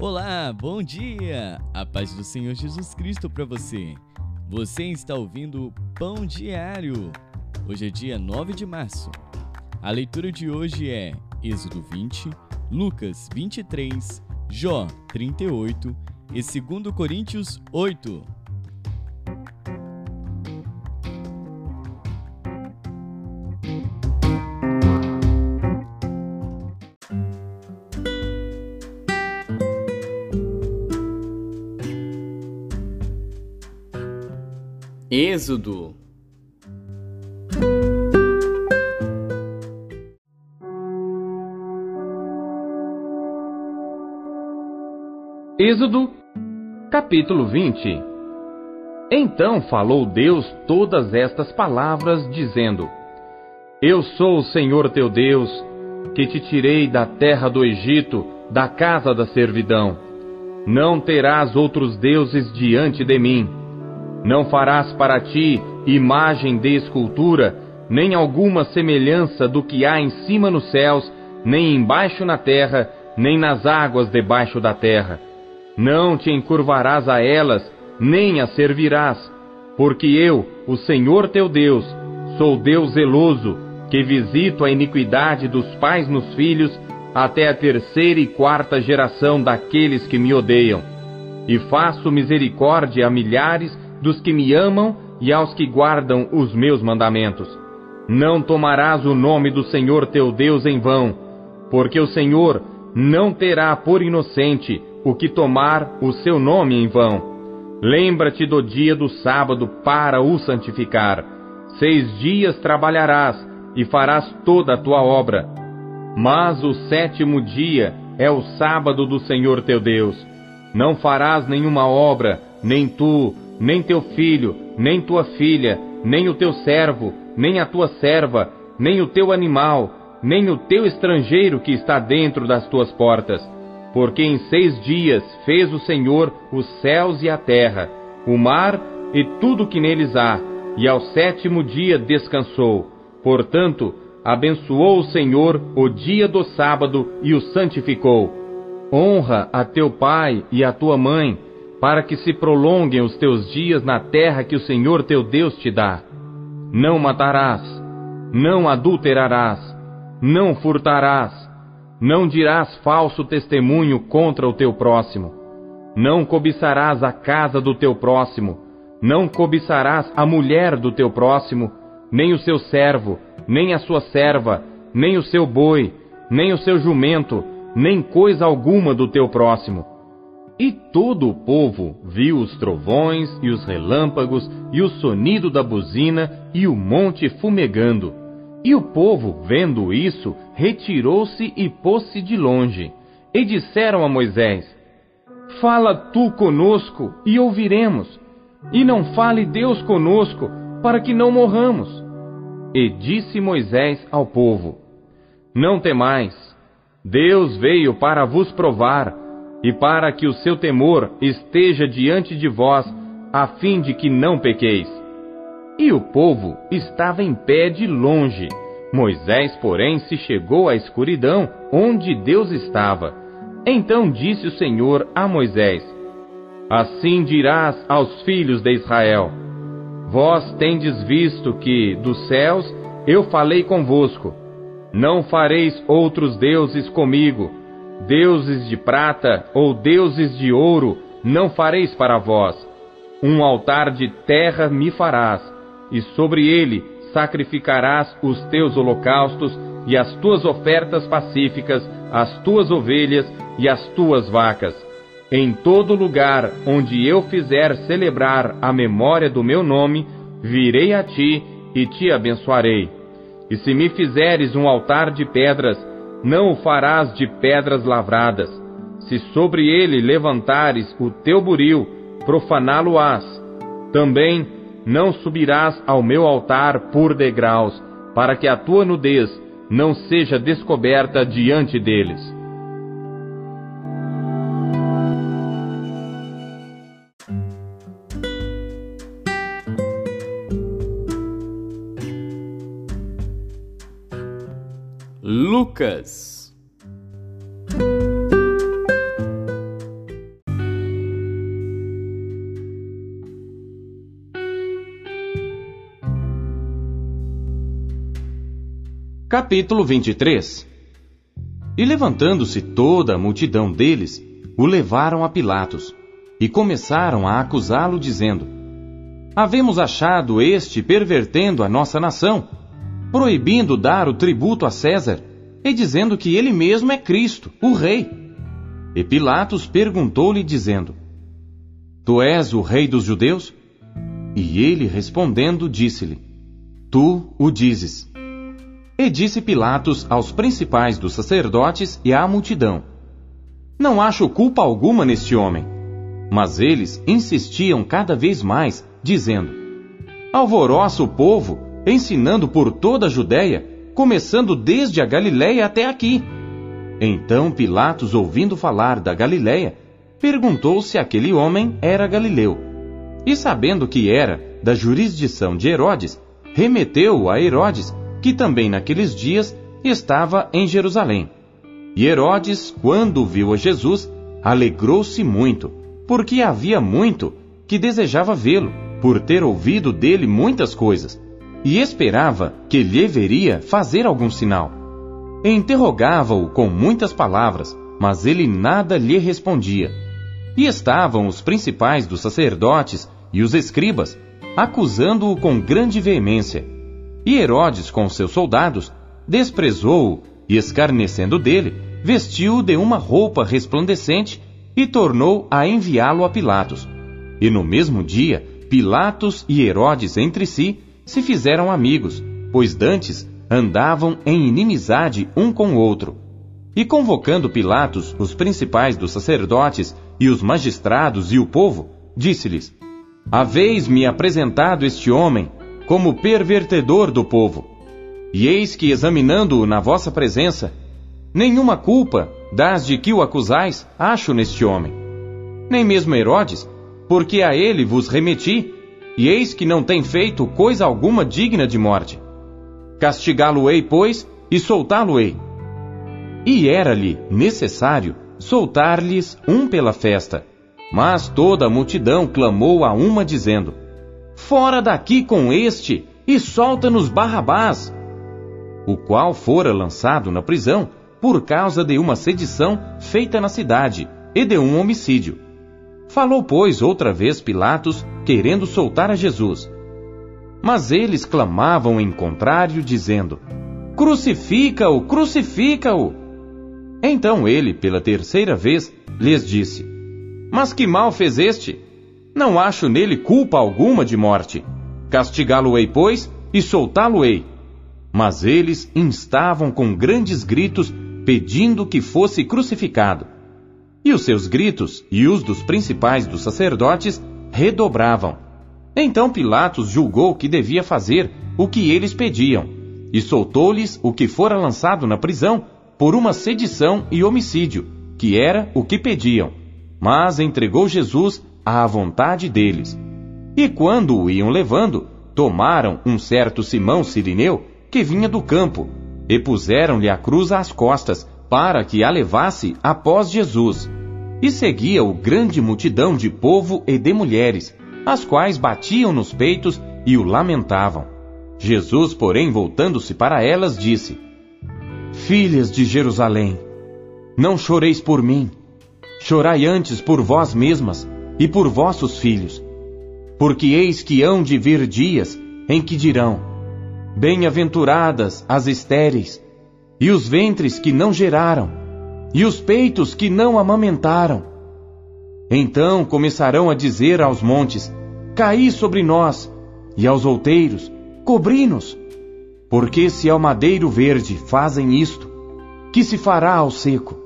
Olá, bom dia! A paz do Senhor Jesus Cristo para você. Você está ouvindo Pão Diário. Hoje é dia 9 de março. A leitura de hoje é Êxodo 20, Lucas 23, Jó 38 e 2 Coríntios 8. Êxodo Êxodo, capítulo 20 Então falou Deus todas estas palavras, dizendo: Eu sou o Senhor teu Deus, que te tirei da terra do Egito, da casa da servidão. Não terás outros deuses diante de mim. Não farás para ti imagem de escultura, nem alguma semelhança do que há em cima nos céus, nem embaixo na terra, nem nas águas debaixo da terra não te encurvarás a elas, nem as servirás, porque eu, o Senhor teu Deus, sou Deus zeloso, que visito a iniquidade dos pais nos filhos, até a terceira e quarta geração daqueles que me odeiam. E faço misericórdia a milhares dos que me amam e aos que guardam os meus mandamentos. Não tomarás o nome do Senhor teu Deus em vão, porque o Senhor não terá por inocente o que tomar o seu nome em vão. Lembra-te do dia do sábado para o santificar. Seis dias trabalharás e farás toda a tua obra. Mas o sétimo dia é o sábado do Senhor teu Deus. Não farás nenhuma obra, nem tu, nem teu filho, nem tua filha, nem o teu servo, nem a tua serva, nem o teu animal, nem o teu estrangeiro que está dentro das tuas portas porque em seis dias fez o Senhor os céus e a terra, o mar e tudo que neles há, e ao sétimo dia descansou. Portanto, abençoou o Senhor o dia do sábado e o santificou. Honra a teu pai e a tua mãe, para que se prolonguem os teus dias na terra que o Senhor teu Deus te dá. Não matarás, não adulterarás, não furtarás, não dirás falso testemunho contra o teu próximo. Não cobiçarás a casa do teu próximo. Não cobiçarás a mulher do teu próximo, nem o seu servo, nem a sua serva, nem o seu boi, nem o seu jumento, nem coisa alguma do teu próximo. E todo o povo viu os trovões e os relâmpagos e o sonido da buzina e o monte fumegando. E o povo, vendo isso, retirou-se e pôs-se de longe. E disseram a Moisés: Fala tu conosco e ouviremos, e não fale Deus conosco, para que não morramos. E disse Moisés ao povo: Não temais, Deus veio para vos provar, e para que o seu temor esteja diante de vós, a fim de que não pequeis. E o povo estava em pé de longe. Moisés, porém, se chegou à escuridão onde Deus estava. Então disse o Senhor a Moisés: Assim dirás aos filhos de Israel: Vós tendes visto que dos céus eu falei convosco. Não fareis outros deuses comigo. Deuses de prata ou deuses de ouro não fareis para vós. Um altar de terra me farás e sobre ele sacrificarás os teus holocaustos e as tuas ofertas pacíficas, as tuas ovelhas e as tuas vacas. Em todo lugar onde eu fizer celebrar a memória do meu nome, virei a ti e te abençoarei. E se me fizeres um altar de pedras, não o farás de pedras lavradas. Se sobre ele levantares o teu buril, profaná-lo-ás. Também não subirás ao meu altar por degraus, para que a tua nudez não seja descoberta diante deles. Lucas. Capítulo 23 E levantando-se toda a multidão deles, o levaram a Pilatos e começaram a acusá-lo, dizendo: Havemos achado este pervertendo a nossa nação, proibindo dar o tributo a César e dizendo que ele mesmo é Cristo, o Rei. E Pilatos perguntou-lhe, dizendo: Tu és o Rei dos Judeus? E ele respondendo, disse-lhe: Tu o dizes. E disse Pilatos aos principais dos sacerdotes e à multidão: Não acho culpa alguma neste homem. Mas eles insistiam cada vez mais, dizendo: Alvoroça o povo, ensinando por toda a Judéia, começando desde a Galiléia até aqui. Então Pilatos, ouvindo falar da Galiléia, perguntou se aquele homem era galileu. E sabendo que era da jurisdição de Herodes, remeteu-o a Herodes que também naqueles dias estava em Jerusalém. E Herodes, quando viu a Jesus, alegrou-se muito, porque havia muito que desejava vê-lo, por ter ouvido dele muitas coisas, e esperava que lhe veria fazer algum sinal. Interrogava-o com muitas palavras, mas ele nada lhe respondia. E estavam os principais dos sacerdotes e os escribas, acusando-o com grande veemência. E Herodes, com seus soldados, desprezou-o e, escarnecendo dele, vestiu-o de uma roupa resplandecente e tornou a enviá-lo a Pilatos. E no mesmo dia, Pilatos e Herodes entre si se fizeram amigos, pois dantes andavam em inimizade um com o outro. E convocando Pilatos os principais dos sacerdotes e os magistrados e o povo, disse-lhes: Haveis-me apresentado este homem como pervertedor do povo. E eis que, examinando-o na vossa presença, nenhuma culpa das de que o acusais acho neste homem. Nem mesmo Herodes, porque a ele vos remeti, e eis que não tem feito coisa alguma digna de morte. Castigá-lo-ei, pois, e soltá-lo-ei. E era-lhe necessário soltar-lhes um pela festa. Mas toda a multidão clamou a uma, dizendo: Fora daqui com este e solta-nos Barrabás, o qual fora lançado na prisão por causa de uma sedição feita na cidade e de um homicídio. Falou, pois, outra vez Pilatos, querendo soltar a Jesus. Mas eles clamavam em contrário, dizendo: Crucifica-o, crucifica-o! Então ele, pela terceira vez, lhes disse: Mas que mal fez este? Não acho nele culpa alguma de morte. Castigá-lo-ei, pois, e soltá-lo-ei. Mas eles instavam com grandes gritos, pedindo que fosse crucificado. E os seus gritos e os dos principais dos sacerdotes redobravam. Então Pilatos julgou que devia fazer o que eles pediam, e soltou-lhes o que fora lançado na prisão por uma sedição e homicídio, que era o que pediam. Mas entregou Jesus à vontade deles. E quando o iam levando, tomaram um certo Simão Sirineu, que vinha do campo, e puseram-lhe a cruz às costas, para que a levasse após Jesus. E seguia-o grande multidão de povo e de mulheres, as quais batiam nos peitos e o lamentavam. Jesus, porém, voltando-se para elas, disse: Filhas de Jerusalém, não choreis por mim, chorai antes por vós mesmas e por vossos filhos. Porque eis que hão de vir dias em que dirão: Bem-aventuradas as estéreis, e os ventres que não geraram, e os peitos que não amamentaram. Então começarão a dizer aos montes: Caí sobre nós, e aos outeiros: Cobri-nos. Porque se ao madeiro verde fazem isto, que se fará ao seco?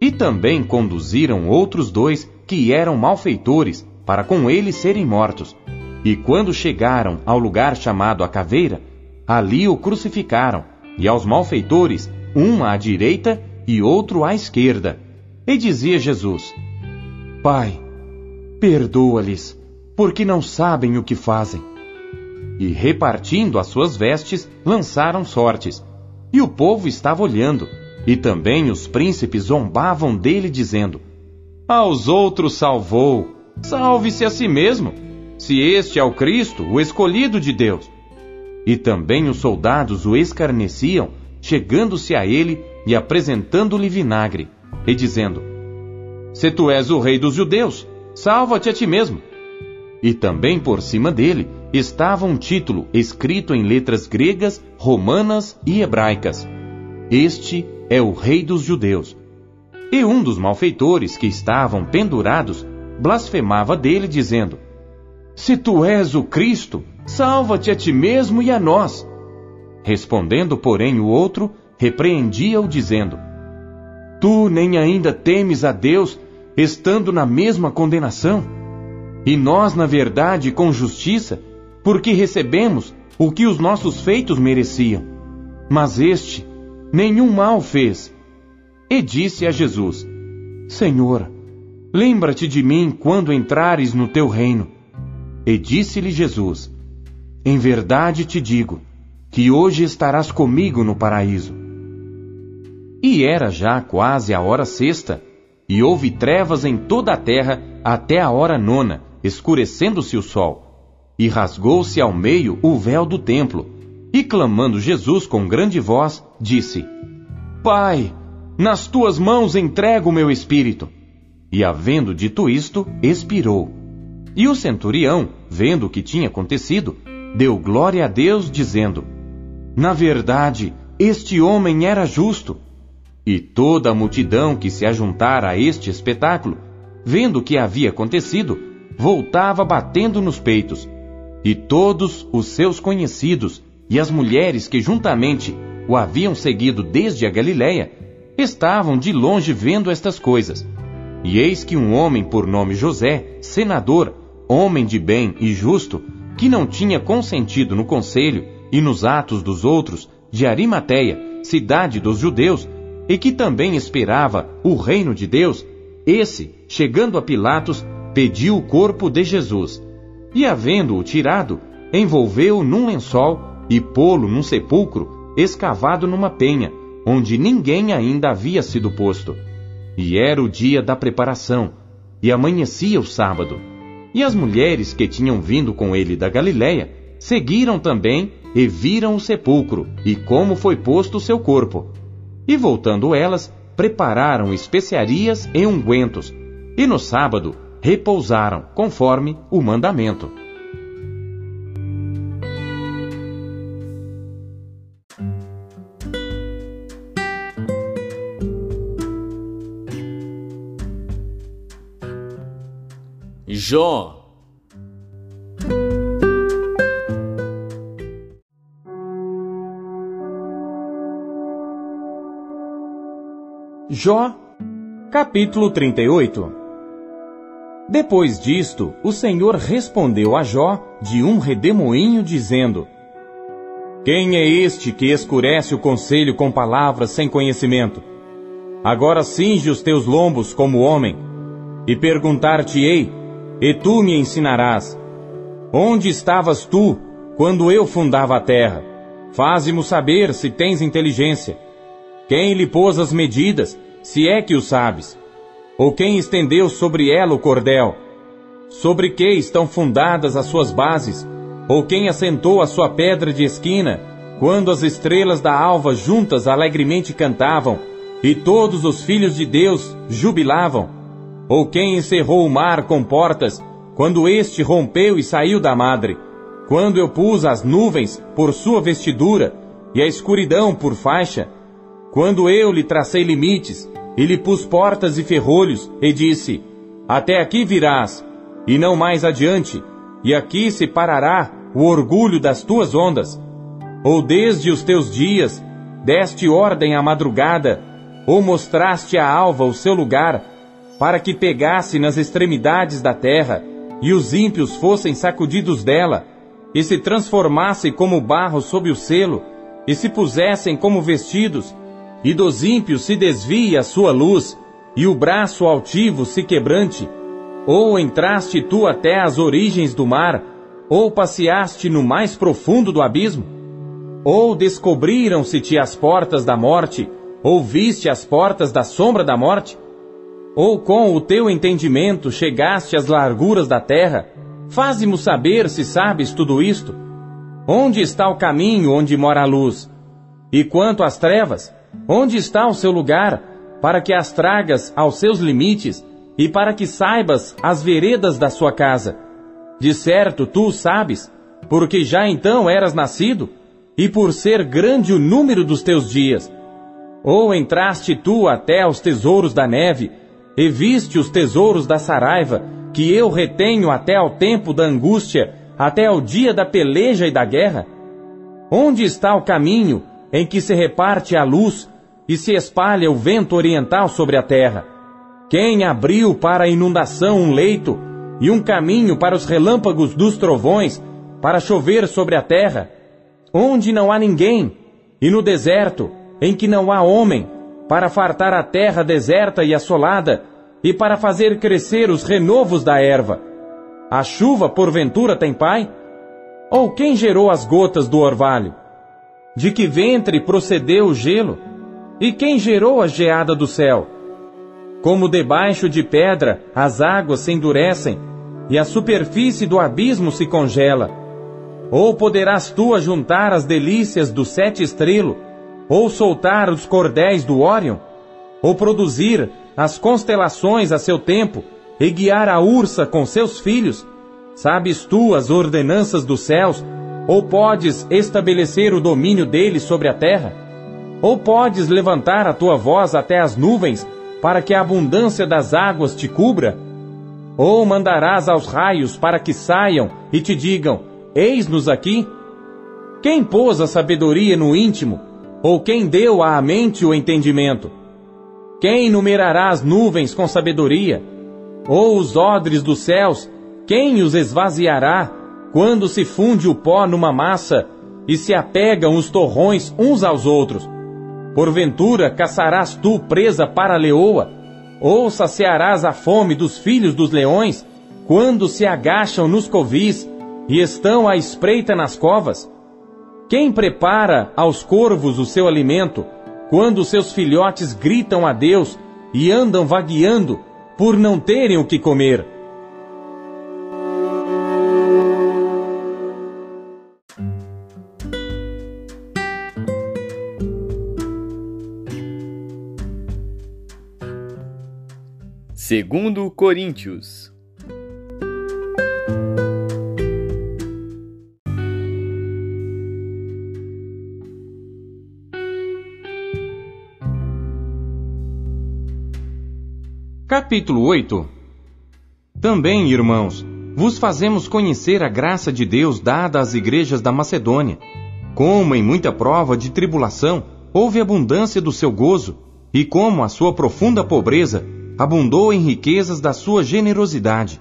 E também conduziram outros dois que eram malfeitores, para com ele serem mortos. E quando chegaram ao lugar chamado a caveira, ali o crucificaram, e aos malfeitores, um à direita e outro à esquerda. E dizia Jesus: Pai, perdoa-lhes, porque não sabem o que fazem. E repartindo as suas vestes, lançaram sortes. E o povo estava olhando, e também os príncipes zombavam dele, dizendo: aos outros salvou. Salve-se a si mesmo, se este é o Cristo, o escolhido de Deus. E também os soldados o escarneciam, chegando-se a ele e apresentando-lhe vinagre, e dizendo: Se tu és o rei dos judeus, salva-te a ti mesmo. E também por cima dele estava um título escrito em letras gregas, romanas e hebraicas: Este é o Rei dos Judeus. E um dos malfeitores que estavam pendurados blasfemava dele, dizendo: Se tu és o Cristo, salva-te a ti mesmo e a nós. Respondendo, porém, o outro repreendia-o, dizendo: Tu nem ainda temes a Deus, estando na mesma condenação? E nós, na verdade, com justiça, porque recebemos o que os nossos feitos mereciam. Mas este nenhum mal fez. E disse a Jesus: Senhor, lembra-te de mim quando entrares no teu reino. E disse-lhe Jesus: Em verdade te digo, que hoje estarás comigo no paraíso. E era já quase a hora sexta, e houve trevas em toda a terra até a hora nona, escurecendo-se o sol, e rasgou-se ao meio o véu do templo, e clamando Jesus com grande voz, disse: Pai, nas tuas mãos entrego o meu espírito. E havendo dito isto, expirou. E o centurião, vendo o que tinha acontecido, deu glória a Deus, dizendo: Na verdade, este homem era justo. E toda a multidão que se ajuntara a este espetáculo, vendo o que havia acontecido, voltava batendo nos peitos. E todos os seus conhecidos e as mulheres que juntamente o haviam seguido desde a Galiléia estavam de longe vendo estas coisas. E eis que um homem por nome José, senador, homem de bem e justo, que não tinha consentido no conselho e nos atos dos outros, de Arimateia, cidade dos judeus, e que também esperava o reino de Deus, esse, chegando a Pilatos, pediu o corpo de Jesus, e havendo-o tirado, envolveu-o num lençol e pô-lo num sepulcro escavado numa penha, onde ninguém ainda havia sido posto. E era o dia da preparação, e amanhecia o sábado. E as mulheres que tinham vindo com ele da Galiléia seguiram também e viram o sepulcro e como foi posto o seu corpo. E voltando elas, prepararam especiarias e ungüentos. E no sábado repousaram, conforme o mandamento. Jó Jó, capítulo 38 depois disto, o Senhor respondeu a Jó de um redemoinho, dizendo: Quem é este que escurece o conselho com palavras sem conhecimento? Agora cinge os teus lombos como homem, e perguntar-te-ei, e tu me ensinarás: Onde estavas tu quando eu fundava a terra? Faze-mo saber se tens inteligência. Quem lhe pôs as medidas, se é que o sabes? Ou quem estendeu sobre ela o cordel? Sobre que estão fundadas as suas bases? Ou quem assentou a sua pedra de esquina, quando as estrelas da alva juntas alegremente cantavam, e todos os filhos de Deus jubilavam? Ou quem encerrou o mar com portas, quando este rompeu e saiu da madre? Quando eu pus as nuvens por sua vestidura, e a escuridão por faixa? Quando eu lhe tracei limites, e lhe pus portas e ferrolhos, e disse: Até aqui virás, e não mais adiante, e aqui se parará o orgulho das tuas ondas. Ou desde os teus dias, deste ordem à madrugada, ou mostraste à alva o seu lugar, para que pegasse nas extremidades da terra, e os ímpios fossem sacudidos dela, e se transformassem como barro sob o selo, e se pusessem como vestidos, e dos ímpios se desvie a sua luz, e o braço altivo se quebrante? Ou entraste tu até as origens do mar, ou passeaste no mais profundo do abismo? Ou descobriram-se-te as portas da morte, ou viste as portas da sombra da morte? Ou com o teu entendimento chegaste às larguras da terra? Faze-mo saber se sabes tudo isto. Onde está o caminho onde mora a luz? E quanto às trevas, onde está o seu lugar, para que as tragas aos seus limites e para que saibas as veredas da sua casa? De certo, tu sabes, porque já então eras nascido, e por ser grande o número dos teus dias. Ou entraste tu até aos tesouros da neve, e viste os tesouros da saraiva, que eu retenho até ao tempo da angústia, até ao dia da peleja e da guerra? Onde está o caminho em que se reparte a luz e se espalha o vento oriental sobre a terra? Quem abriu para a inundação um leito e um caminho para os relâmpagos dos trovões, para chover sobre a terra? Onde não há ninguém, e no deserto, em que não há homem, para fartar a terra deserta e assolada, e para fazer crescer os renovos da erva. A chuva, porventura, tem pai? Ou quem gerou as gotas do orvalho? De que ventre procedeu o gelo? E quem gerou a geada do céu? Como debaixo de pedra as águas se endurecem, e a superfície do abismo se congela. Ou poderás tu ajuntar as delícias do sete estrelo, ou soltar os cordéis do Órion, ou produzir as constelações a seu tempo, e guiar a ursa com seus filhos? Sabes tu as ordenanças dos céus, ou podes estabelecer o domínio deles sobre a terra? Ou podes levantar a tua voz até as nuvens, para que a abundância das águas te cubra? Ou mandarás aos raios para que saiam e te digam: Eis-nos aqui? Quem pôs a sabedoria no íntimo? Ou quem deu à mente o entendimento? Quem numerará as nuvens com sabedoria? Ou os odres dos céus, quem os esvaziará quando se funde o pó numa massa e se apegam os torrões uns aos outros? Porventura caçarás tu presa para a leoa? Ou saciarás a fome dos filhos dos leões, quando se agacham nos covis e estão à espreita nas covas? Quem prepara aos corvos o seu alimento, quando seus filhotes gritam a Deus e andam vagueando por não terem o que comer? Segundo Coríntios Capítulo 8 Também, irmãos, vos fazemos conhecer a graça de Deus dada às igrejas da Macedônia. Como em muita prova de tribulação houve abundância do seu gozo, e como a sua profunda pobreza abundou em riquezas da sua generosidade.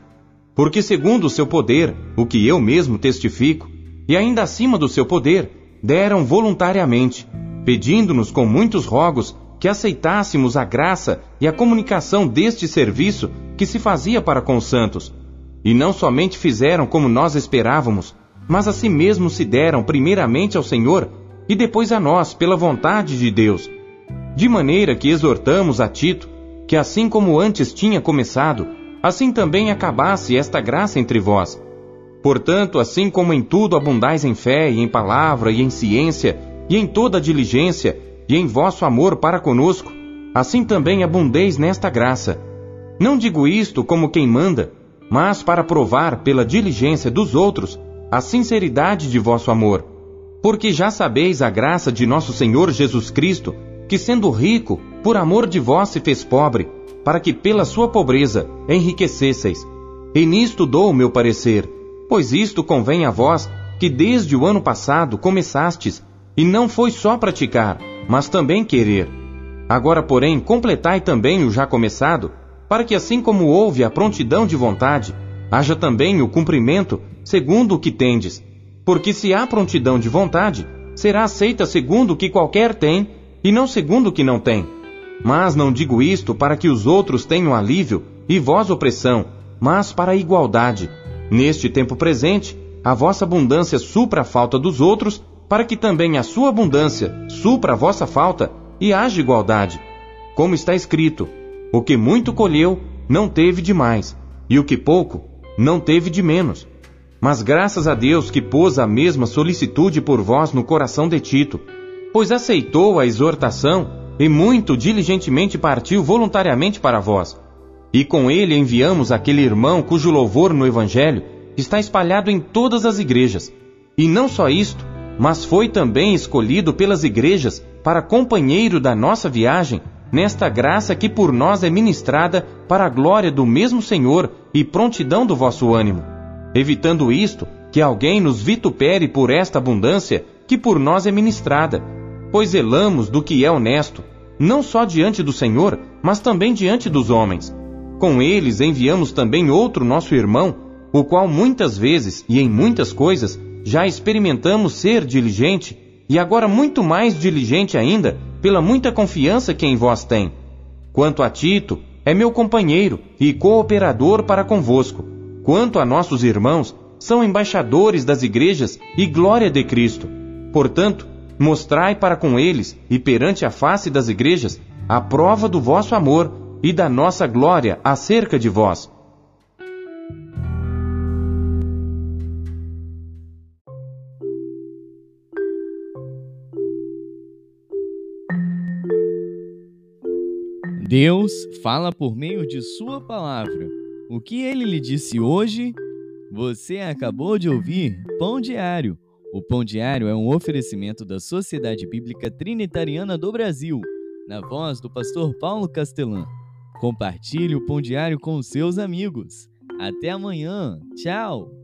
Porque, segundo o seu poder, o que eu mesmo testifico, e ainda acima do seu poder, deram voluntariamente, pedindo-nos com muitos rogos que aceitássemos a graça e a comunicação deste serviço que se fazia para com os santos. E não somente fizeram como nós esperávamos, mas a si mesmos se deram primeiramente ao Senhor e depois a nós pela vontade de Deus. De maneira que exortamos a Tito que assim como antes tinha começado, assim também acabasse esta graça entre vós. Portanto, assim como em tudo abundais em fé e em palavra e em ciência e em toda diligência, e em vosso amor para conosco, assim também abundeis nesta graça. Não digo isto como quem manda, mas para provar pela diligência dos outros a sinceridade de vosso amor. Porque já sabeis a graça de nosso Senhor Jesus Cristo, que sendo rico, por amor de vós se fez pobre, para que pela sua pobreza enriquecesseis. E nisto dou o meu parecer, pois isto convém a vós, que desde o ano passado começastes, e não foi só praticar, mas também querer. Agora, porém, completai também o já começado, para que assim como houve a prontidão de vontade, haja também o cumprimento segundo o que tendes. Porque se há prontidão de vontade, será aceita segundo o que qualquer tem, e não segundo o que não tem. Mas não digo isto para que os outros tenham alívio e vós opressão, mas para a igualdade. Neste tempo presente, a vossa abundância supra a falta dos outros, para que também a sua abundância supra a vossa falta e haja igualdade. Como está escrito: o que muito colheu, não teve de mais, e o que pouco, não teve de menos. Mas graças a Deus que pôs a mesma solicitude por vós no coração de Tito, pois aceitou a exortação e muito diligentemente partiu voluntariamente para vós. E com ele enviamos aquele irmão cujo louvor no Evangelho está espalhado em todas as igrejas. E não só isto, mas foi também escolhido pelas igrejas para companheiro da nossa viagem nesta graça que por nós é ministrada para a glória do mesmo Senhor e prontidão do vosso ânimo. Evitando isto, que alguém nos vitupere por esta abundância que por nós é ministrada, pois zelamos do que é honesto, não só diante do Senhor, mas também diante dos homens. Com eles enviamos também outro nosso irmão, o qual muitas vezes e em muitas coisas já experimentamos ser diligente, e agora muito mais diligente ainda, pela muita confiança que em vós tem. Quanto a Tito, é meu companheiro e cooperador para convosco. Quanto a nossos irmãos, são embaixadores das igrejas e glória de Cristo. Portanto, mostrai para com eles e perante a face das igrejas a prova do vosso amor e da nossa glória acerca de vós. Deus fala por meio de Sua palavra. O que ele lhe disse hoje, você acabou de ouvir Pão Diário o Pão Diário é um oferecimento da Sociedade Bíblica Trinitariana do Brasil, na voz do pastor Paulo Castelã. Compartilhe o Pão Diário com seus amigos. Até amanhã. Tchau!